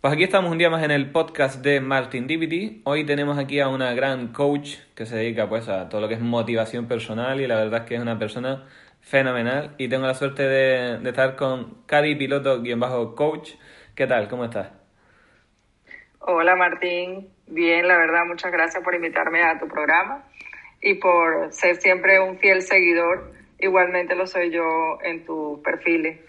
Pues aquí estamos un día más en el podcast de Martin Divinity. Hoy tenemos aquí a una gran coach que se dedica pues a todo lo que es motivación personal y la verdad es que es una persona fenomenal y tengo la suerte de, estar con Cari Piloto, quien bajo coach. ¿Qué tal? ¿Cómo estás? Hola Martín, bien, la verdad, muchas gracias por invitarme a tu programa y por ser siempre un fiel seguidor. Igualmente lo soy yo en tus perfiles.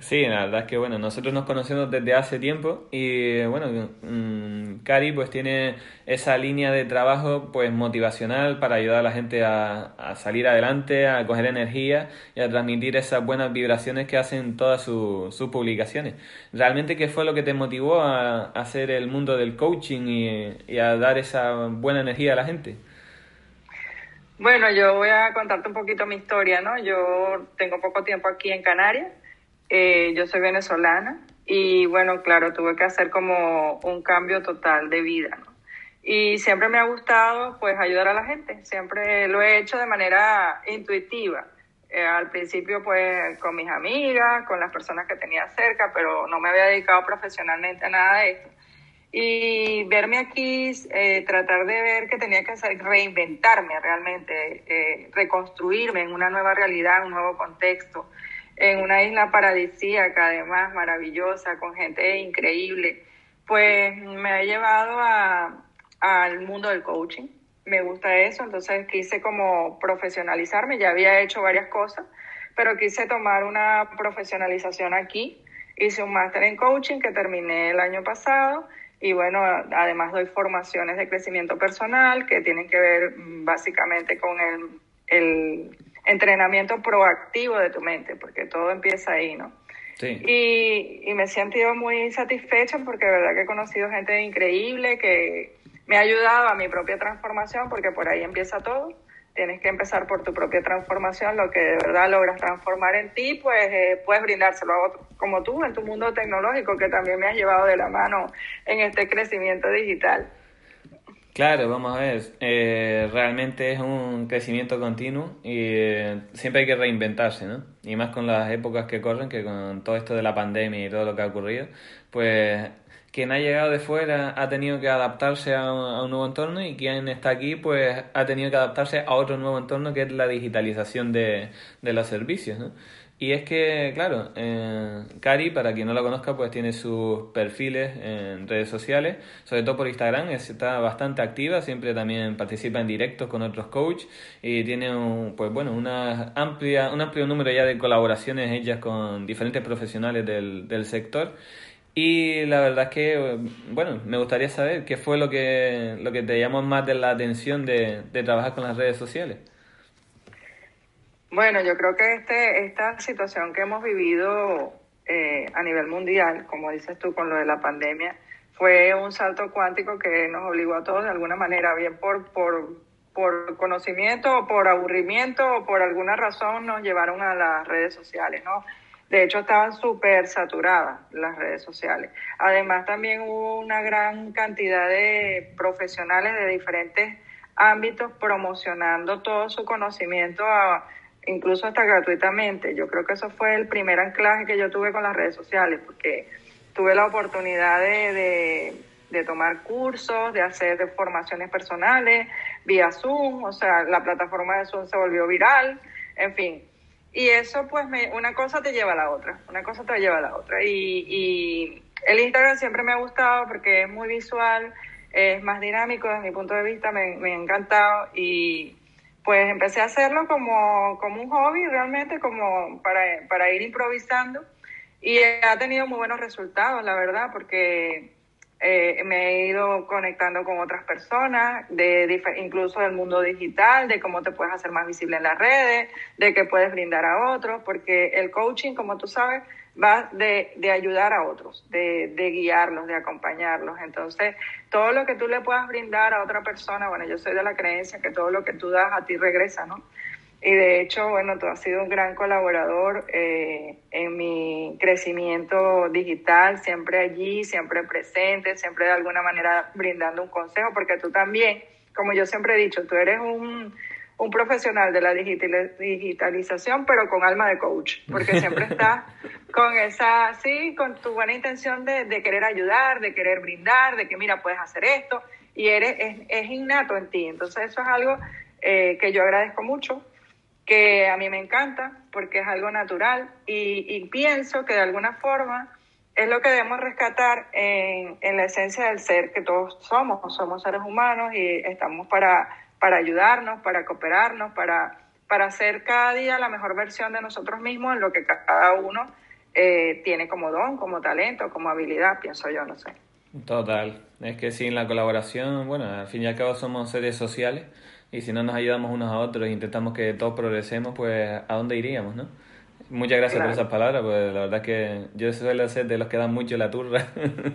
Sí, la verdad es que bueno, nosotros nos conocemos desde hace tiempo y bueno, mm, Cari pues tiene esa línea de trabajo pues motivacional para ayudar a la gente a, salir adelante, a coger energía y a transmitir esas buenas vibraciones que hacen todas sus publicaciones. ¿Realmente qué fue lo que te motivó a, hacer el mundo del coaching y, y a dar esa buena energía a la gente? Bueno, yo voy a contarte un poquito mi historia, ¿no? Yo tengo poco tiempo aquí en Canarias eh, yo soy venezolana y bueno, claro, tuve que hacer como un cambio total de vida. Y siempre me ha gustado pues ayudar a la gente, siempre lo he hecho de manera intuitiva. Eh, al principio pues con mis amigas, con las personas que tenía cerca, pero no me había dedicado profesionalmente a nada de esto. Y verme aquí, eh, tratar de ver que tenía que hacer, reinventarme realmente, reconstruirme en una nueva realidad, un nuevo contexto, en una isla paradisíaca, además maravillosa, con gente increíble, pues me ha llevado al mundo del coaching. Me gusta eso, entonces quise como profesionalizarme, ya había hecho varias cosas, pero quise tomar una profesionalización aquí. Hice un máster en coaching que terminé el año pasado y bueno, además doy formaciones de crecimiento personal que tienen que ver mm, básicamente con el entrenamiento proactivo de tu mente, porque todo empieza ahí, ¿no? Sí. Y, me he sentido muy satisfecha porque de verdad que he conocido gente increíble que me ha ayudado a mi propia transformación, porque por ahí empieza todo. Tienes que empezar por tu propia transformación, lo que de verdad logras transformar en ti, pues eh, puedes brindárselo a otros, como tú en tu mundo tecnológico, que también me has llevado de la mano en este crecimiento digital. Claro, vamos a ver, eh, realmente es un crecimiento continuo y eh, siempre hay que reinventarse, ¿no? Y más con las épocas que corren, que con todo esto de la pandemia y todo lo que ha ocurrido, pues quien ha llegado de fuera ha tenido que adaptarse a un, nuevo entorno y quien está aquí pues ha tenido que adaptarse a otro nuevo entorno que es la digitalización de, de los servicios, ¿no? Y es que, claro, eh, Cari, para quien no la conozca, pues tiene sus perfiles en redes sociales, sobre todo por Instagram, está bastante activa, siempre también participa en directos con otros coaches y tiene un, pues bueno, una amplia, un amplio número ya de colaboraciones ellas con diferentes profesionales del, del sector. Y la verdad es que, bueno, me gustaría saber qué fue lo que, lo que te llamó más de la atención de, de trabajar con las redes sociales. Bueno, yo creo que este, esta situación que hemos vivido eh, a nivel mundial, como dices tú con lo de la pandemia, fue un salto cuántico que nos obligó a todos de alguna manera, bien por, por, por conocimiento o por aburrimiento o por alguna razón nos llevaron a las redes sociales, ¿no? De hecho, estaban súper saturadas las redes sociales. Además, también hubo una gran cantidad de profesionales de diferentes ámbitos promocionando todo su conocimiento a incluso hasta gratuitamente. Yo creo que eso fue el primer anclaje que yo tuve con las redes sociales, porque tuve la oportunidad de, de, tomar cursos, de hacer formaciones personales vía Zoom, o sea, la plataforma de Zoom se volvió viral, en fin. Y eso, pues, me, una cosa te lleva a la otra, una cosa te lleva a la otra. Y, y el Instagram siempre me ha gustado porque es muy visual, es más dinámico desde mi punto de vista, me, me ha encantado y pues empecé a hacerlo como, como un hobby realmente, como para, para ir improvisando. Y ha tenido muy buenos resultados, la verdad, porque eh, me he ido conectando con otras personas, de, incluso del mundo digital, de cómo te puedes hacer más visible en las redes, de qué puedes brindar a otros, porque el coaching, como tú sabes, va de, de ayudar a otros, de, de, guiarlos, de acompañarlos. Entonces, todo lo que tú le puedas brindar a otra persona, bueno, yo soy de la creencia que todo lo que tú das a ti regresa, ¿no? Y de hecho, bueno, tú has sido un gran colaborador eh, en mi crecimiento digital, siempre allí, siempre presente, siempre de alguna manera brindando un consejo, porque tú también, como yo siempre he dicho, tú eres un un profesional de la digitalización, pero con alma de coach, porque siempre estás con esa, sí, con tu buena intención de, de, querer ayudar, de querer brindar, de que mira, puedes hacer esto, y eres, es, es innato en ti. Entonces eso es algo eh, que yo agradezco mucho, que a mí me encanta, porque es algo natural, y, y pienso que de alguna forma es lo que debemos rescatar en, en la esencia del ser que todos somos, somos seres humanos y estamos para para ayudarnos, para cooperarnos, para, para hacer cada día la mejor versión de nosotros mismos en lo que cada uno eh, tiene como don, como talento, como habilidad, pienso yo, no sé. Total, es que sin la colaboración, bueno, al fin y al cabo somos seres sociales y si no nos ayudamos unos a otros e intentamos que todos progresemos, pues ¿a dónde iríamos, no? Muchas gracias por esas palabras, pues la verdad es que yo suelo ser de los que dan mucho la turra,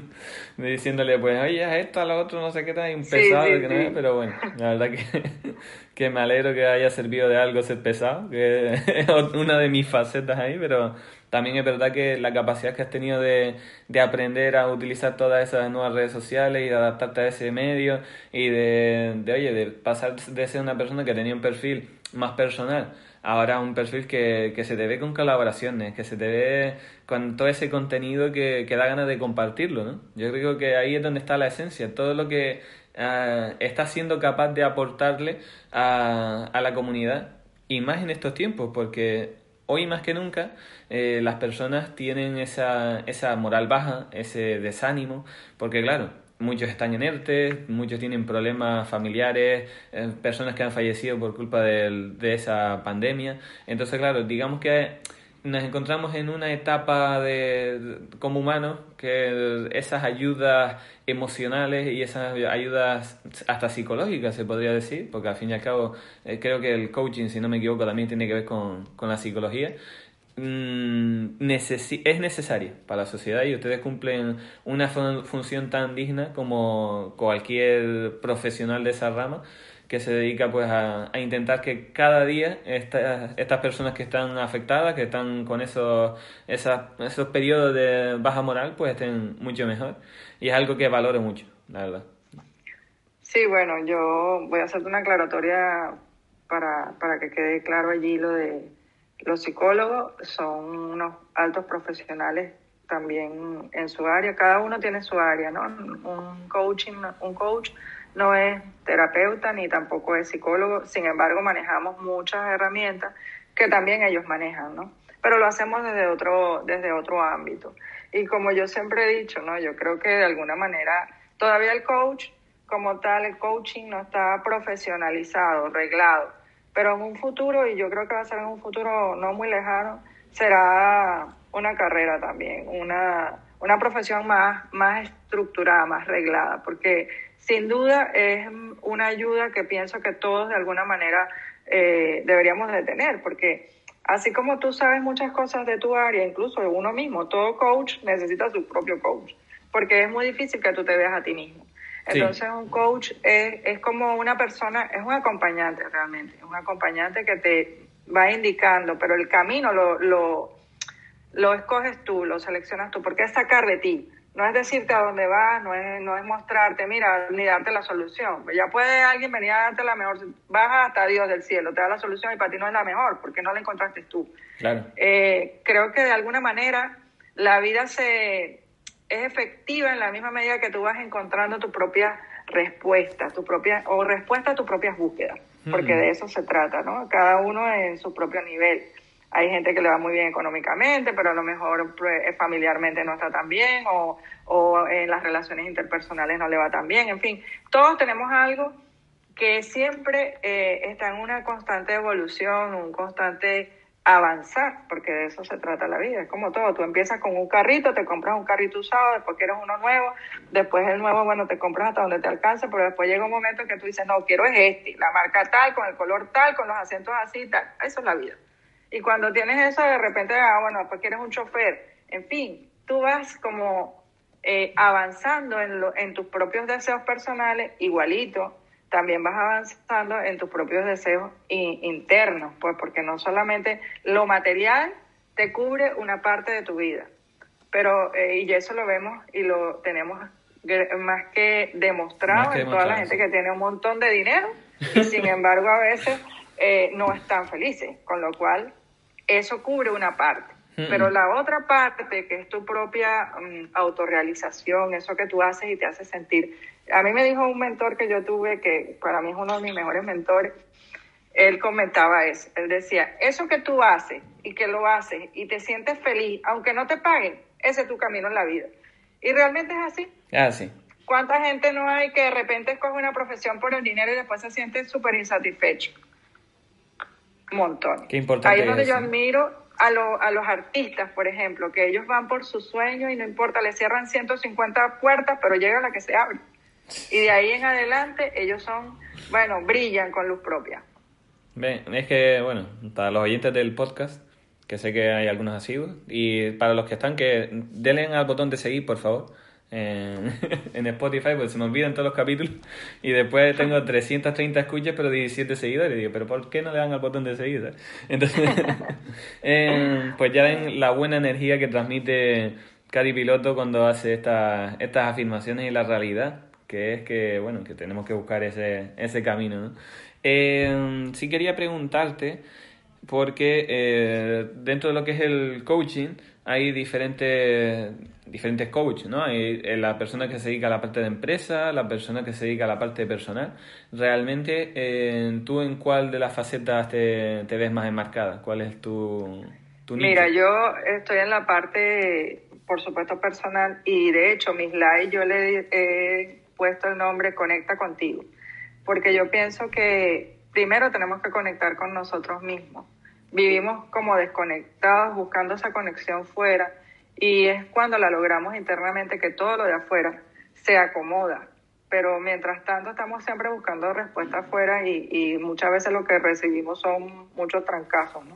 diciéndole, pues, oye, a esto, a lo otro, no sé qué tal, un pesado, que no es, pero bueno, la verdad que, que me alegro que haya servido de algo ser pesado, que es una de mis facetas ahí, pero también es verdad que la capacidad que has tenido de, de aprender a utilizar todas esas nuevas redes sociales y de adaptarte a ese medio y de, de, oye, de pasar de ser una persona que tenía un perfil más personal ahora un perfil que, que se te ve con colaboraciones, que se te ve con todo ese contenido que, que da ganas de compartirlo, ¿no? Yo creo que ahí es donde está la esencia, todo lo que uh, estás siendo capaz de aportarle a, a la comunidad y más en estos tiempos, porque hoy más que nunca eh, las personas tienen esa, esa moral baja, ese desánimo, porque claro, muchos están inertes, muchos tienen problemas familiares, eh, personas que han fallecido por culpa de, de, esa pandemia. Entonces, claro, digamos que nos encontramos en una etapa de, como humanos que esas ayudas emocionales y esas ayudas hasta psicológicas se podría decir, porque al fin y al cabo eh, creo que el coaching, si no me equivoco, también tiene que ver con, con la psicología. Mm, es necesaria para la sociedad y ustedes cumplen una función tan digna como cualquier profesional de esa rama que se dedica pues a, intentar que cada día estas personas que están afectadas, que están con esos, esos periodos de baja moral, pues estén mucho mejor. Y es algo que valoro mucho, la verdad. Sí, bueno, yo voy a hacerte una aclaratoria para, para que quede claro allí lo de los psicólogos son unos altos profesionales también en su área, cada uno tiene su área, ¿no? Un coaching, un coach no es terapeuta ni tampoco es psicólogo, sin embargo manejamos muchas herramientas que también ellos manejan, ¿no? Pero lo hacemos desde otro, desde otro ámbito. Y como yo siempre he dicho, ¿no? Yo creo que de alguna manera todavía el coach como tal, el coaching no está profesionalizado, reglado pero en un futuro, y yo creo que va a ser en un futuro no muy lejano, será una carrera también, una, una profesión más, más estructurada, más reglada, porque sin duda es una ayuda que pienso que todos de alguna manera eh, deberíamos de tener, porque así como tú sabes muchas cosas de tu área, incluso de uno mismo, todo coach necesita su propio coach, porque es muy difícil que tú te veas a ti mismo. Entonces un coach es, es como una persona, es un acompañante realmente, un acompañante que te va indicando, pero el camino lo, lo, lo escoges tú, lo seleccionas tú, porque es sacar de ti. No es decirte a dónde vas, no es, no es mostrarte, mira, ni darte la solución. Ya puede alguien venir a darte la mejor, vas hasta Dios del cielo, te da la solución y para ti no es la mejor, porque no la encontraste tú. Claro. Eh, creo que de alguna manera la vida se, es efectiva en la misma medida que tú vas encontrando tu propia respuesta, tu propia, o respuesta a tus propias búsquedas, porque mm. de eso se trata, ¿no? Cada uno en su propio nivel. Hay gente que le va muy bien económicamente, pero a lo mejor pues, familiarmente no está tan bien, o, o en las relaciones interpersonales no le va tan bien, en fin, todos tenemos algo que siempre eh, está en una constante evolución, un constante avanzar, porque de eso se trata la vida. Es como todo, tú empiezas con un carrito, te compras un carrito usado, después quieres uno nuevo, después el nuevo, bueno, te compras hasta donde te alcance, pero después llega un momento en que tú dices, no, quiero es este, la marca tal, con el color tal, con los acentos así, tal. Eso es la vida. Y cuando tienes eso, de repente, ah, bueno, después quieres un chofer. En fin, tú vas como eh, avanzando en, lo, en tus propios deseos personales, igualito, también vas avanzando en tus propios deseos internos, pues porque no solamente lo material te cubre una parte de tu vida, pero eh, y eso lo vemos y lo tenemos más que demostrado en toda la gente que tiene un montón de dinero y sin embargo a veces eh, no están felices, con lo cual eso cubre una parte. Pero la otra parte, que es tu propia um, autorrealización, eso que tú haces y te hace sentir. A mí me dijo un mentor que yo tuve, que para mí es uno de mis mejores mentores, él comentaba eso. Él decía, eso que tú haces y que lo haces y te sientes feliz, aunque no te paguen, ese es tu camino en la vida. Y realmente es así. así. ¿Cuánta gente no hay que de repente escoge una profesión por el dinero y después se siente súper insatisfecho? Un montón. Qué importante. Ahí es donde yo admiro a, a los artistas, por ejemplo, que ellos van por su sueño y no importa, le cierran 150 puertas, pero llega la que se abre. Y de ahí en adelante ellos son, bueno, brillan con luz propia. Ven, es que, bueno, para los oyentes del podcast, que sé que hay algunos así, y para los que están, que denle al botón de seguir, por favor en, Spotify, porque se me olvidan todos los capítulos. Y después tengo 330 escuchas, pero 17 seguidores. Y digo, ¿pero por qué no le dan al botón de seguir? Entonces, eh, pues ya ven la buena energía que transmite Cari Piloto cuando hace estas estas afirmaciones y la realidad, que es que, bueno, que tenemos que buscar ese, ese camino. ¿no? Eh, sí quería preguntarte, porque eh, dentro de lo que es el coaching, hay diferentes, diferentes coaches, ¿no? Hay eh, la persona que se dedica a la parte de empresa, la persona que se dedica a la parte personal. Realmente, ¿tú en cuál de las facetas te, ves más enmarcada? ¿Cuál es tu, tu Mira, yo estoy en la parte, por supuesto, personal y de hecho, mis likes yo le he puesto el nombre Conecta contigo, porque yo pienso que primero tenemos que conectar con nosotros mismos vivimos como desconectados buscando esa conexión fuera y es cuando la logramos internamente que todo lo de afuera se acomoda. Pero mientras tanto estamos siempre buscando respuestas afuera y, muchas veces lo que recibimos son muchos trancazos, ¿no?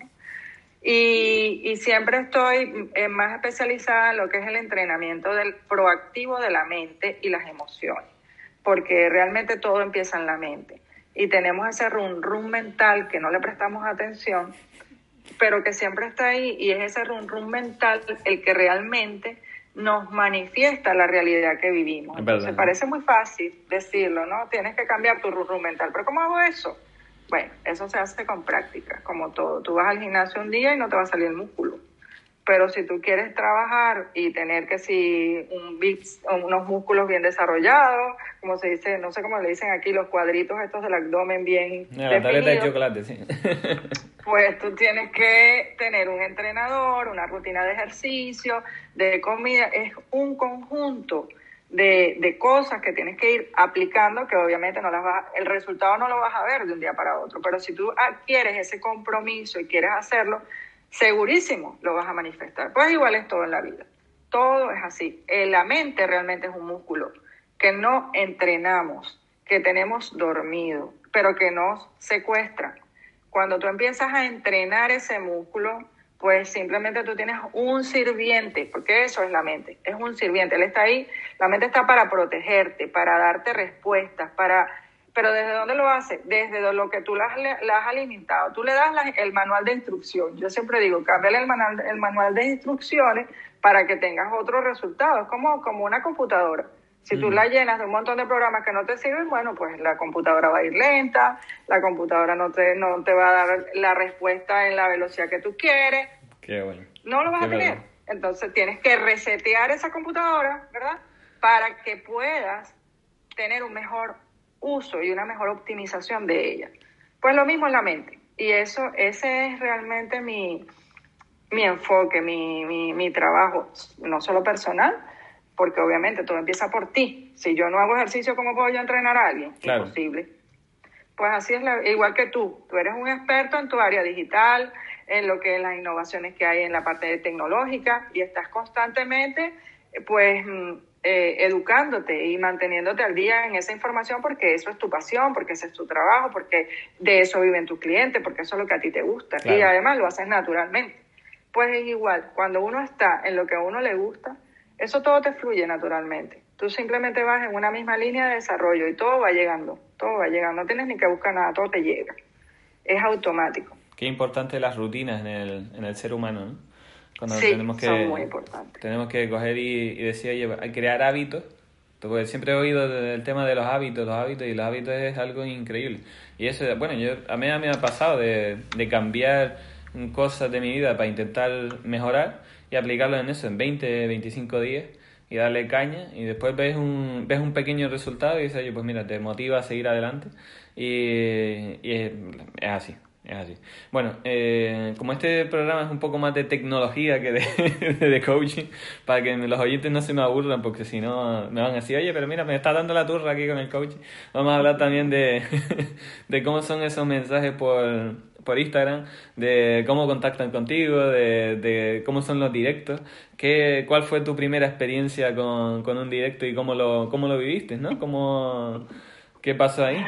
Y, y, siempre estoy más especializada en lo que es el entrenamiento del proactivo de la mente y las emociones, porque realmente todo empieza en la mente. Y tenemos ese rum rum mental que no le prestamos atención pero que siempre está ahí y es ese rum rum mental el que realmente nos manifiesta la realidad que vivimos. Entonces parece muy fácil decirlo, ¿no? Tienes que cambiar tu rum rum mental, pero ¿cómo hago eso? Bueno, eso se hace con práctica, como todo. Tú vas al gimnasio un día y no te va a salir el músculo. Pero si tú quieres trabajar y tener que si un bips, unos músculos bien desarrollados, como se dice, no sé cómo le dicen aquí, los cuadritos estos del abdomen bien la de chocolate, sí. pues tú tienes que tener un entrenador, una rutina de ejercicio, de comida, es un conjunto de, de cosas que tienes que ir aplicando que obviamente no las vas, el resultado no lo vas a ver de un día para otro, pero si tú adquieres ese compromiso y quieres hacerlo, segurísimo lo vas a manifestar. Pues igual es todo en la vida. Todo es así. Eh, la mente realmente es un músculo que no entrenamos, que tenemos dormido, pero que nos secuestra. Cuando tú empiezas a entrenar ese músculo, pues simplemente tú tienes un sirviente, porque eso es la mente, es un sirviente, él está ahí, la mente está para protegerte, para darte respuestas, para pero ¿desde dónde lo hace? Desde lo que tú la, has alimentado. Tú le das el manual de instrucción. Yo siempre digo, cámbiale el manual, el manual de instrucciones para que tengas otros resultados, como, como una computadora. Si tú la llenas de un montón de programas que no te sirven, bueno, pues la computadora va a ir lenta, la computadora no te, no te va a dar la respuesta en la velocidad que tú quieres. Qué bueno. No lo vas a tener. Entonces tienes que resetear esa computadora, ¿verdad? Para que puedas tener un mejor uso y una mejor optimización de ella. Pues lo mismo en la mente. Y eso, ese es realmente mi, mi enfoque, mi, mi, mi trabajo, no solo personal, porque obviamente todo empieza por ti. Si yo no hago ejercicio, ¿cómo puedo yo entrenar a alguien? Imposible. Pues así es, la, igual que tú. Tú eres un experto en tu área digital, en lo que es las innovaciones que hay en la parte tecnológica y estás constantemente, pues, mm, eh, educándote y manteniéndote al día en esa información porque eso es tu pasión, porque ese es tu trabajo, porque de eso viven tus clientes, porque eso es lo que a ti te gusta y además lo haces naturalmente. Pues es igual, cuando uno está en lo que a uno le gusta, eso todo te fluye naturalmente. Tú simplemente vas en una misma línea de desarrollo y todo va llegando, todo va llegando, no tienes ni que buscar nada, todo te llega. Es automático. Qué importante las rutinas en el, en el ser humano, ¿no? sí, tenemos que, son muy importantes. Tenemos que coger y, decir, oye, crear hábitos Pues siempre he oído el tema de los hábitos, los hábitos, y los hábitos es algo increíble. Y eso, bueno, yo, a mí me ha pasado de, de cambiar cosas de mi vida para intentar mejorar y aplicarlo en eso, en 20, 25 días y darle caña y después ves un, ves un pequeño resultado y dices, oye, pues mira, te motiva a seguir adelante y, y es, así. Es así. Bueno, eh, como este programa es un poco más de tecnología que de, de, coaching, para que los oyentes no se me aburran, porque si no me van a decir, oye, pero mira, me está dando la turra aquí con el coaching. Vamos a hablar también de, de cómo son esos mensajes por, por Instagram, de cómo contactan contigo, de, de cómo son los directos. ¿Qué, ¿Cuál fue tu primera experiencia con, con un directo y cómo lo, cómo lo viviste, no? ¿Cómo, ¿Qué pasó ahí?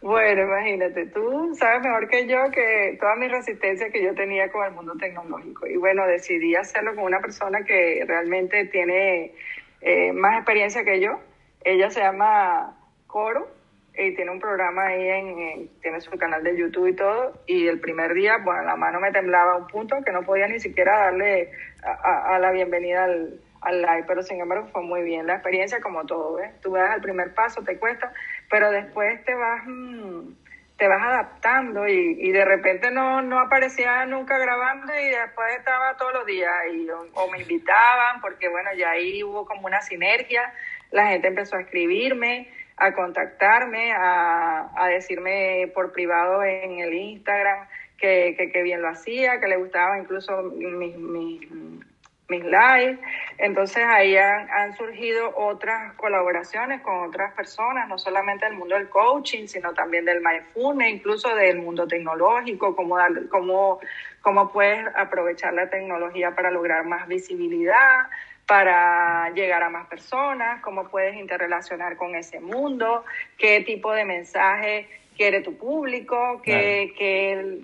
Bueno, imagínate, tú sabes mejor que yo que toda mi resistencia que yo tenía con el mundo tecnológico. Y bueno, decidí hacerlo con una persona que realmente tiene eh, más experiencia que yo. Ella se llama Coro y tiene un programa ahí, en, tiene su canal de YouTube y todo. Y el primer día, bueno, la mano me temblaba un punto que no podía ni siquiera darle a, la bienvenida al, al live, pero sin embargo fue muy bien la experiencia como todo, ¿ves? Tú das el primer paso, te cuesta, pero después te vas, mm, te vas adaptando y, y, de repente no, no aparecía nunca grabando y después estaba todos los días y, o, me invitaban porque bueno, ya ahí hubo como una sinergia, la gente empezó a escribirme, a contactarme, a, a decirme por privado en el Instagram que, que, bien lo hacía, que le gustaba incluso mis, mis mis lives. Entonces ahí han, surgido otras colaboraciones con otras personas, no solamente del mundo del coaching, sino también del mindfulness, incluso del mundo tecnológico, cómo, cómo, cómo puedes aprovechar la tecnología para lograr más visibilidad, para llegar a más personas, cómo puedes interrelacionar con ese mundo, qué tipo de mensaje quiere tu público, que,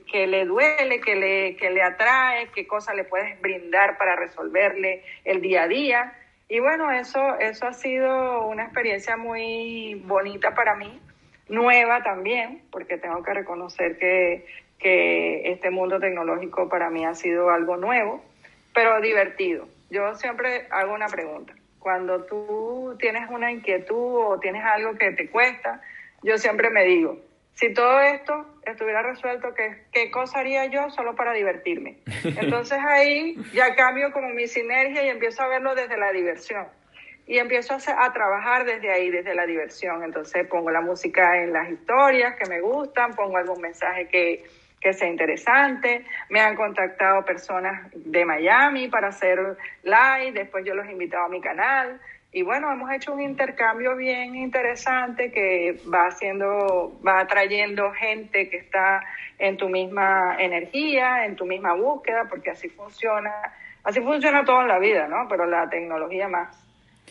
que, le duele, que le, que le atrae, qué cosas le puedes brindar para resolverle el día a día. Y bueno, eso, eso ha sido una experiencia muy bonita para mí, nueva también, porque tengo que reconocer que, que este mundo tecnológico para mí ha sido algo nuevo, pero divertido. Yo siempre hago una pregunta. Cuando tú tienes una inquietud o tienes algo que te cuesta, yo siempre me digo, si todo esto estuviera resuelto, ¿qué, ¿qué cosa haría yo solo para divertirme? Entonces ahí ya cambio como mi sinergia y empiezo a verlo desde la diversión. Y empiezo a, a trabajar desde ahí, desde la diversión. Entonces pongo la música en las historias que me gustan, pongo algún mensaje que, que sea interesante. Me han contactado personas de Miami para hacer live, después yo los he invitado a mi canal. Y bueno, hemos hecho un intercambio bien interesante que va haciendo, va atrayendo gente que está en tu misma energía, en tu misma búsqueda, porque así funciona, así funciona todo en la vida, ¿no? Pero la tecnología más,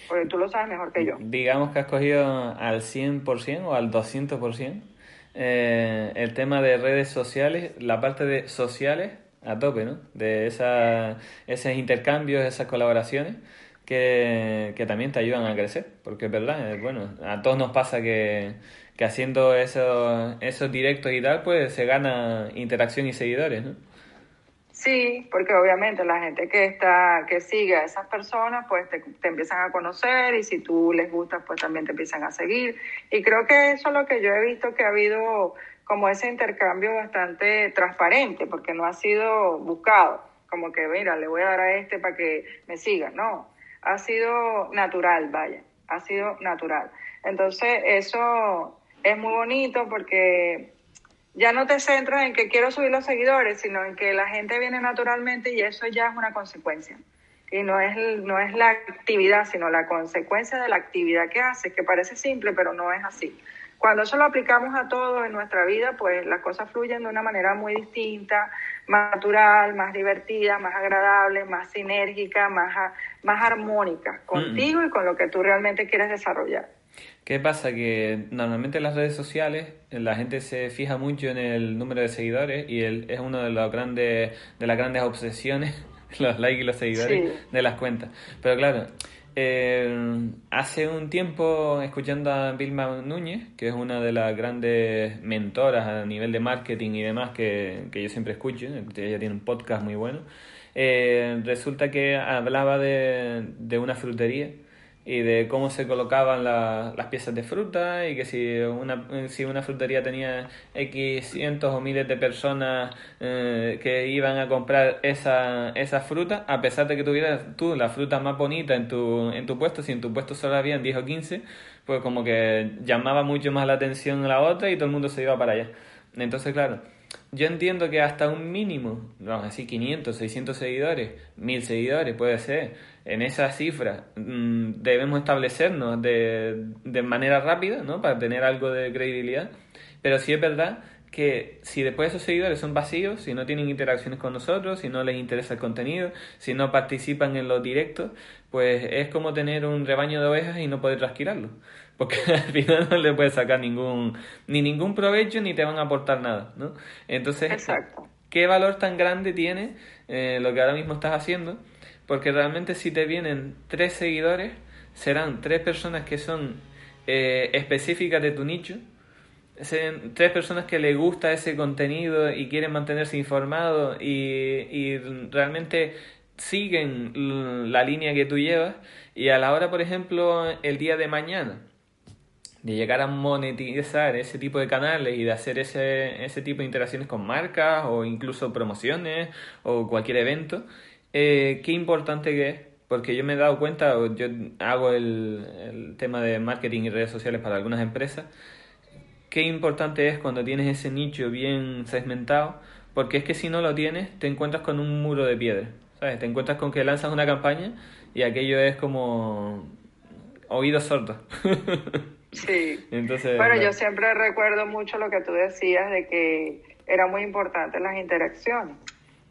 porque tú lo sabes mejor que yo. Digamos que has cogido al 100% o al 200% eh, el tema de redes sociales, la parte de sociales a tope, ¿no? De esa, esos intercambios, esas colaboraciones que, que, también te ayudan a crecer, porque es verdad, eh, bueno, a todos nos pasa que, que haciendo esos, esos directos y tal, pues se gana interacción y seguidores, ¿no? Sí, porque obviamente la gente que está, que sigue a esas personas, pues te, te, empiezan a conocer y si tú les gustas, pues también te empiezan a seguir. Y creo que eso es lo que yo he visto que ha habido como ese intercambio bastante transparente, porque no ha sido buscado, como que, mira, le voy a dar a este para que me siga, no ha sido natural, vaya, ha sido natural. Entonces, eso es muy bonito porque ya no te centras en que quiero subir los seguidores, sino en que la gente viene naturalmente y eso ya es una consecuencia. Y no es, no es la actividad, sino la consecuencia de la actividad que haces, que parece simple, pero no es así. Cuando eso lo aplicamos a todo en nuestra vida, pues las cosas fluyen de una manera muy distinta, más natural, más divertida, más agradable, más sinérgica, más, más armónica contigo y con lo que tú realmente quieres desarrollar. ¿Qué pasa? Que normalmente en las redes sociales la gente se fija mucho en el número de seguidores y el, es una de, los grandes, de las grandes obsesiones, los likes y los seguidores de las cuentas. Pero claro, eh, hace un tiempo, escuchando a Vilma Núñez, que es una de las grandes mentoras a nivel de marketing y demás que, que yo siempre escucho, ella tiene un podcast muy bueno, eh, resulta que hablaba de, de una frutería y de cómo se colocaban las piezas de fruta y que si una, si una frutería tenía X cientos o miles de personas eh, que iban a comprar esa, esa fruta, a pesar de que tuvieras tú la fruta más bonita en tu, en tu puesto, si en tu puesto solo habían 10 o 15, pues como que llamaba mucho más la atención a la otra y todo el mundo se iba para allá. Entonces, claro, yo entiendo que hasta un mínimo, vamos a decir 500, 600 seguidores, 1000 seguidores puede ser, en esa cifra mm, debemos establecernos de, de manera rápida, ¿no? Para tener algo de credibilidad. Pero sí es verdad que si después esos seguidores son vacíos, si no tienen interacciones con nosotros, si no les interesa el contenido, si no participan en los directos, pues es como tener un rebaño de ovejas y no poder trasquirarlo. Porque al final no le puedes sacar ningún, ni ningún provecho ni te van a aportar nada, ¿no? Entonces, ¿qué valor tan grande tiene eh, lo que ahora mismo estás haciendo? Porque realmente si te vienen tres seguidores, serán tres personas que son eh, específicas de tu nicho, serán tres personas que les gusta ese contenido y quieren mantenerse informados y, y realmente siguen la línea que tú llevas. Y a la hora, por ejemplo, el día de mañana, de llegar a monetizar ese tipo de canales y de hacer ese, ese tipo de interacciones con marcas o incluso promociones o cualquier evento, eh, qué importante que es, porque yo me he dado cuenta, yo hago el, el tema de marketing y redes sociales para algunas empresas, qué importante es cuando tienes ese nicho bien segmentado, porque es que si no lo tienes, te encuentras con un muro de piedra, ¿sabes? Te encuentras con que lanzas una campaña y aquello es como oídos sordos. Sí. Entonces, bueno, yo siempre recuerdo mucho lo que tú decías de que era muy importante las interacciones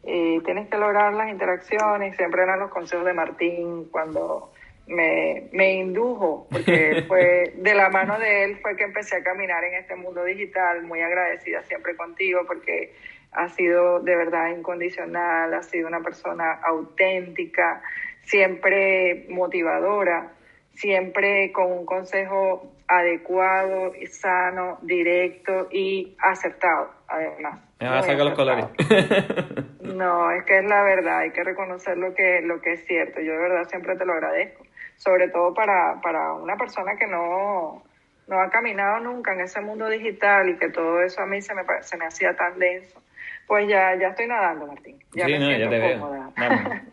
tienes que lograr las interacciones, siempre eran los consejos de Martín cuando me, me indujo, porque fue de la mano de él fue que empecé a caminar en este mundo digital, muy agradecida siempre contigo porque ha sido de verdad incondicional, ha sido una persona auténtica, siempre motivadora, siempre con un consejo adecuado, sano, directo y acertado, además. Me va a sacar los colores. no, es que es la verdad, hay que reconocer lo que, lo que es cierto. Yo de verdad siempre te lo agradezco, sobre todo para, para una persona que no, no ha caminado nunca en ese mundo digital y que todo eso a mí se me, se me hacía tan denso. Pues ya, ya estoy nadando, Martín. Ya sí, me siento ya cómoda.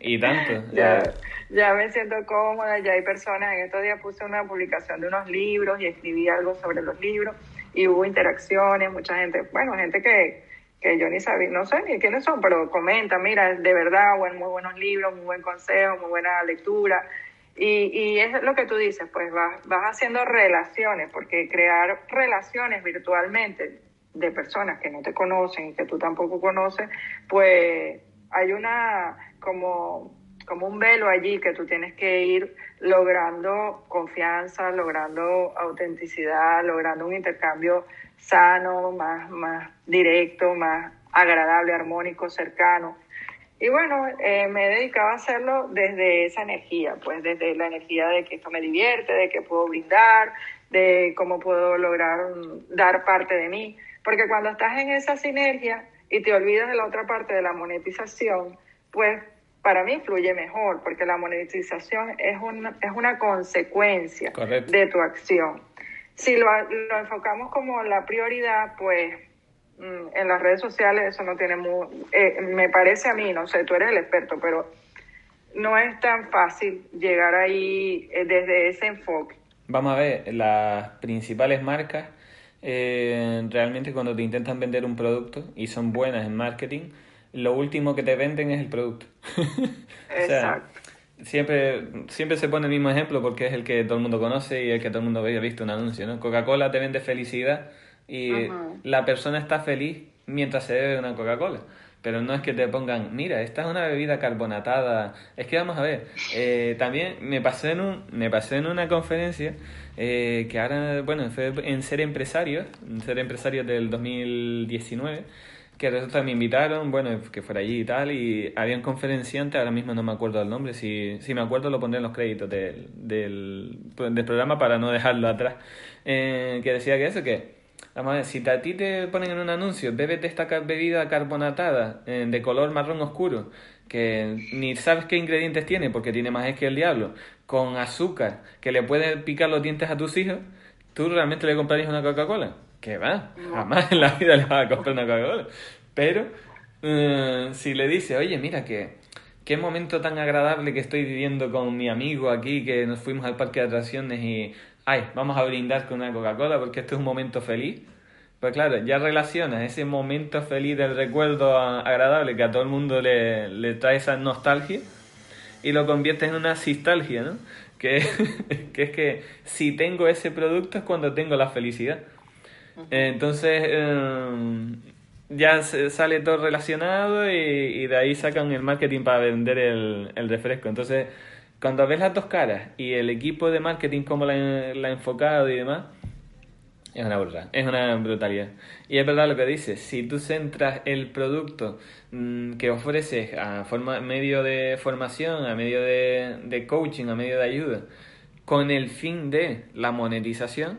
y tanto. ya, ya me siento cómoda, ya hay personas, en estos días puse una publicación de unos libros y escribí algo sobre los libros y hubo interacciones, mucha gente, bueno, gente que, que yo ni sabía, no sé ni quiénes son, pero comenta, mira, de verdad, bueno, muy buenos libros, muy buen consejo, muy buena lectura. Y, y es lo que tú dices, pues vas, vas haciendo relaciones, porque crear relaciones virtualmente de personas que no te conocen y que tú tampoco conoces, pues hay una como, como un velo allí que tú tienes que ir logrando confianza, logrando autenticidad, logrando un intercambio sano, más, más directo, más agradable, armónico, cercano. Y bueno, eh, me he dedicado a hacerlo desde esa energía, pues desde la energía de que esto me divierte, de que puedo brindar, de cómo puedo lograr dar parte de mí. Porque cuando estás en esa sinergia y te olvidas de la otra parte de la monetización, pues para mí fluye mejor, porque la monetización es una, es una consecuencia de tu acción. Si lo, lo, enfocamos como la prioridad, pues mm, en las redes sociales eso no tiene muy, eh, me parece a mí, no sé, tú eres el experto, pero no es tan fácil llegar ahí eh, desde ese enfoque. Vamos a ver, las principales marcas eh, realmente cuando te intentan vender un producto y son buenas en marketing, lo último que te venden es el producto. Exacto. siempre, siempre se pone el mismo ejemplo porque es el que todo el mundo conoce y el que todo el mundo había visto un anuncio. ¿no? Coca-Cola te vende felicidad y la persona está feliz mientras se bebe una Coca-Cola. Pero no es que te pongan, mira, esta es una bebida carbonatada. Es que vamos a ver, eh, también me pasé en, un, me pasé en una conferencia eh, que ahora, bueno, fue en Ser Empresario, en Ser Empresario del 2019, que resulta me invitaron, bueno, que fuera allí y tal, y había un ahora mismo no me acuerdo el nombre, si, si me acuerdo lo pondré en los créditos del, del, del programa para no dejarlo atrás, eh, que decía que eso, que Vamos a ver, si a ti te ponen en un anuncio, bébete esta bebida carbonatada eh, de color marrón oscuro, que ni sabes qué ingredientes tiene porque tiene más es que el diablo, con azúcar que le puede picar los dientes a tus hijos, ¿tú realmente le comprarías una Coca-Cola? Que va, jamás en la vida le vas a comprar una Coca-Cola. Pero eh, si le dices, oye, mira que qué momento tan agradable que estoy viviendo con mi amigo aquí, que nos fuimos al parque de atracciones y, ay, vamos a brindar con una Coca-Cola porque este es un momento feliz. Pues claro, ya relacionas ese momento feliz del recuerdo agradable que a todo el mundo le, le trae esa nostalgia y lo conviertes en una sistalgia, ¿no? Que, que es que si tengo ese producto es cuando tengo la felicidad. Entonces, em, ya sale todo relacionado y, de ahí sacan el marketing para vender el, el, refresco. Entonces, cuando ves las dos caras y el equipo de marketing, cómo la, ha enfocado y demás, es una brutalidad, es una brutalidad. Y es verdad lo que dices, si tú centras el producto mm, que ofreces a forma, medio de formación, a medio de, de, coaching, a medio de ayuda, con el fin de la monetización,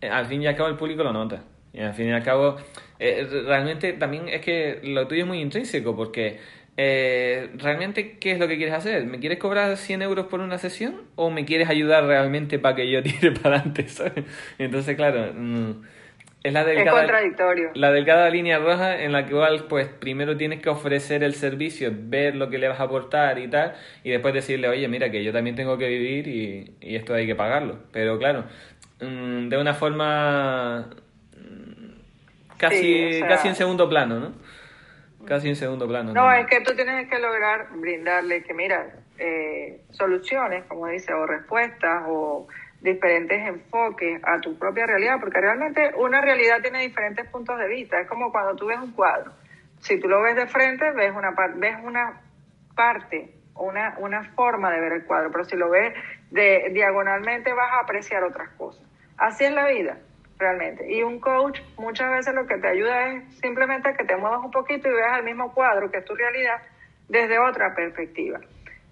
eh, al fin y al cabo el público lo nota. Y al fin y al cabo, eh, realmente también es que lo tuyo es muy intrínseco, porque eh, ¿realmente qué es lo que quieres hacer? ¿Me quieres cobrar 100 euros por una sesión o me quieres ayudar realmente para que yo tire para adelante? Entonces, claro, mm, es la delgada, la delgada línea roja en la cual pues primero tienes que ofrecer el servicio, ver lo que le vas a aportar y tal, y después decirle, oye, mira que yo también tengo que vivir y, y esto hay que pagarlo. Pero claro, mm, de una forma mm, casi, casi en segundo plano, ¿no? Casi en segundo plano. No, es que tú tienes que lograr brindarle que, mira, eh, soluciones, como dice, o respuestas, o diferentes enfoques a tu propia realidad, porque realmente una realidad tiene diferentes puntos de vista. Es como cuando tú ves un cuadro. Si tú lo ves de frente, ves una, ves una parte, una, una forma de ver el cuadro, pero si lo ves de, diagonalmente vas a apreciar otras cosas. Así es la vida realmente. Y un coach muchas veces lo que te ayuda es simplemente que te muevas un poquito y veas el mismo cuadro que es tu realidad desde otra perspectiva.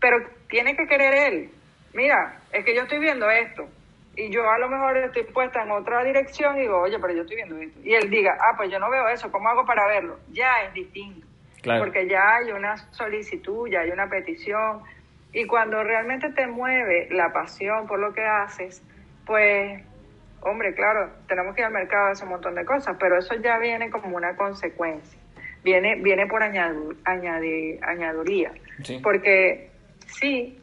Pero tiene que querer él. Mira, es que yo estoy viendo esto y yo a lo mejor estoy puesta en otra dirección y digo, oye, pero yo estoy viendo esto. Y él diga, ah, pues yo no veo eso, ¿cómo hago para verlo? Ya es distinto. Porque ya hay una solicitud, ya hay una petición. Y cuando realmente te mueve la pasión por lo que haces, pues hombre, claro, tenemos que ir al mercado a hacer un montón de cosas, pero eso ya viene como una consecuencia, viene, viene por añadir, añaduría, porque sí,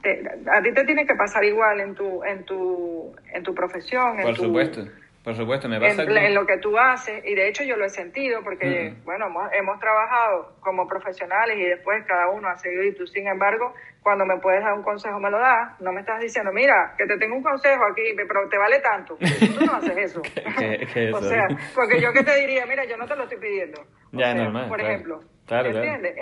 a ti te tiene que pasar igual en tu, en tu, en tu profesión, por supuesto. Por supuesto, me pasa en, lo que tú haces, y de hecho yo lo he sentido porque, bueno, hemos, trabajado como profesionales y después cada uno ha seguido y tú, sin embargo, cuando me puedes dar un consejo me lo das, no me estás diciendo, mira, que te tengo un consejo aquí, pero te vale tanto. Tú no haces eso. o sea, porque yo que te diría, mira, yo no te lo estoy pidiendo. ya, normal. Por ejemplo, claro, ¿entiendes?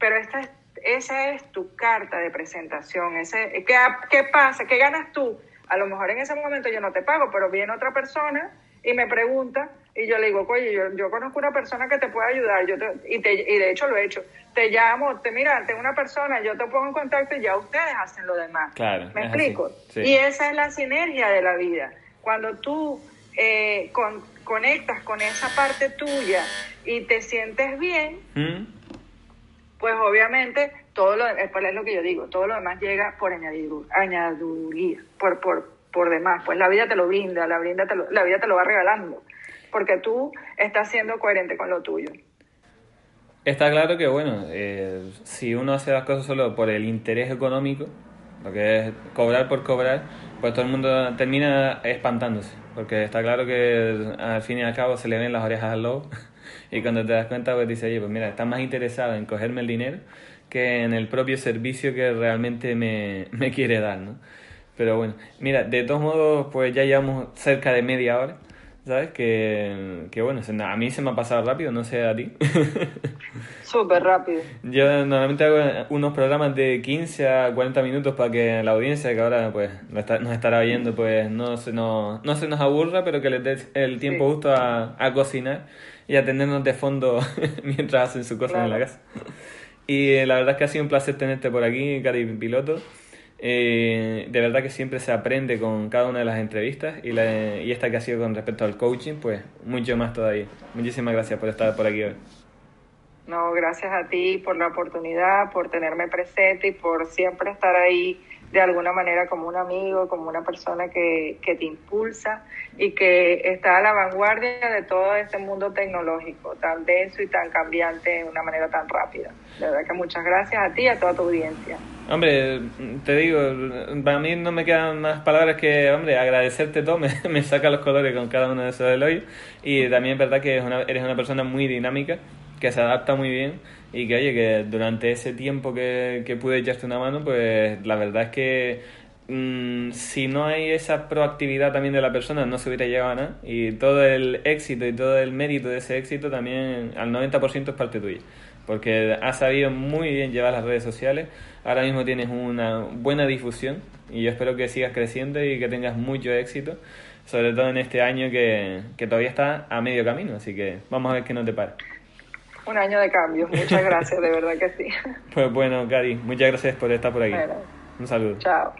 Pero esta es, esa es tu carta de presentación. Ese, ¿qué, ¿Qué pasa? ¿Qué ganas tú? A lo mejor en ese momento yo no te pago, pero viene otra persona y me pregunta y yo le digo, oye, yo, yo conozco una persona que te puede ayudar yo y, te, y de hecho lo he hecho. Te llamo, te mira, tengo una persona, yo te pongo en contacto y ya ustedes hacen lo demás. Claro, ¿Me explico? Y esa es la sinergia de la vida. Cuando tú eh, conectas con esa parte tuya y te sientes bien, ¿Mm? pues obviamente todo lo es lo que yo digo, todo lo demás llega por añadiduría, por, por, por demás, pues la vida te lo brinda, la, brinda te la vida te lo va regalando, porque tú estás siendo coherente con lo tuyo. Está claro que, bueno, eh, si uno hace las cosas solo por el interés económico, lo que es cobrar por cobrar, pues todo el mundo termina espantándose, porque está claro que al fin y al cabo se le ven las orejas al lobo y cuando te das cuenta pues dice, oye, pues mira, estás más interesado en cogerme el dinero que en el propio servicio que realmente me, me quiere dar, ¿no? Pero bueno, mira, de todos modos, pues ya llevamos cerca de media hora, ¿sabes? Que, que bueno, a mí se me ha pasado rápido, no sé a ti. Súper rápido. Yo normalmente hago unos programas de 15 a 40 minutos para que la audiencia, que ahora pues nos estará viendo, pues no se nos, no se nos aburra, pero que les dé el tiempo justo a, a, cocinar y a tenernos de fondo mientras hacen su cosa en la casa. Y eh, la verdad es que ha sido un placer tenerte por aquí, Cari Piloto. Eh, de verdad que siempre se aprende con cada una de las entrevistas y, la, y esta que ha sido con respecto al coaching, pues mucho más todavía. Muchísimas gracias por estar por aquí hoy. No, gracias a ti por la oportunidad, por tenerme presente y por siempre estar ahí de alguna manera como un amigo, como una persona que, que te impulsa y que está a la vanguardia de todo este mundo tecnológico tan denso y tan cambiante de una manera tan rápida. De verdad que muchas gracias a ti y a toda tu audiencia. Hombre, te digo, para mí no me quedan más palabras que, hombre, agradecerte todo, me, saca los colores con cada uno de esos elogios y también es verdad que eres una persona muy dinámica, que se adapta muy bien y que, oye, que durante ese tiempo que, que pude echarte una mano, pues la verdad es que mm, si no hay esa proactividad también de la persona, no se hubiera llegado a nada. Y todo el éxito y todo el mérito de ese éxito también al 90% es parte tuya. Porque has sabido muy bien llevar las redes sociales. Ahora mismo tienes una buena difusión y yo espero que sigas creciendo y que tengas mucho éxito. Sobre todo en este año que, que todavía está a medio camino. Así que vamos a ver que no te pare. Un año de cambios, muchas gracias, de verdad que sí. Pues bueno, Cari, muchas gracias por estar por aquí. Un saludo. Chao.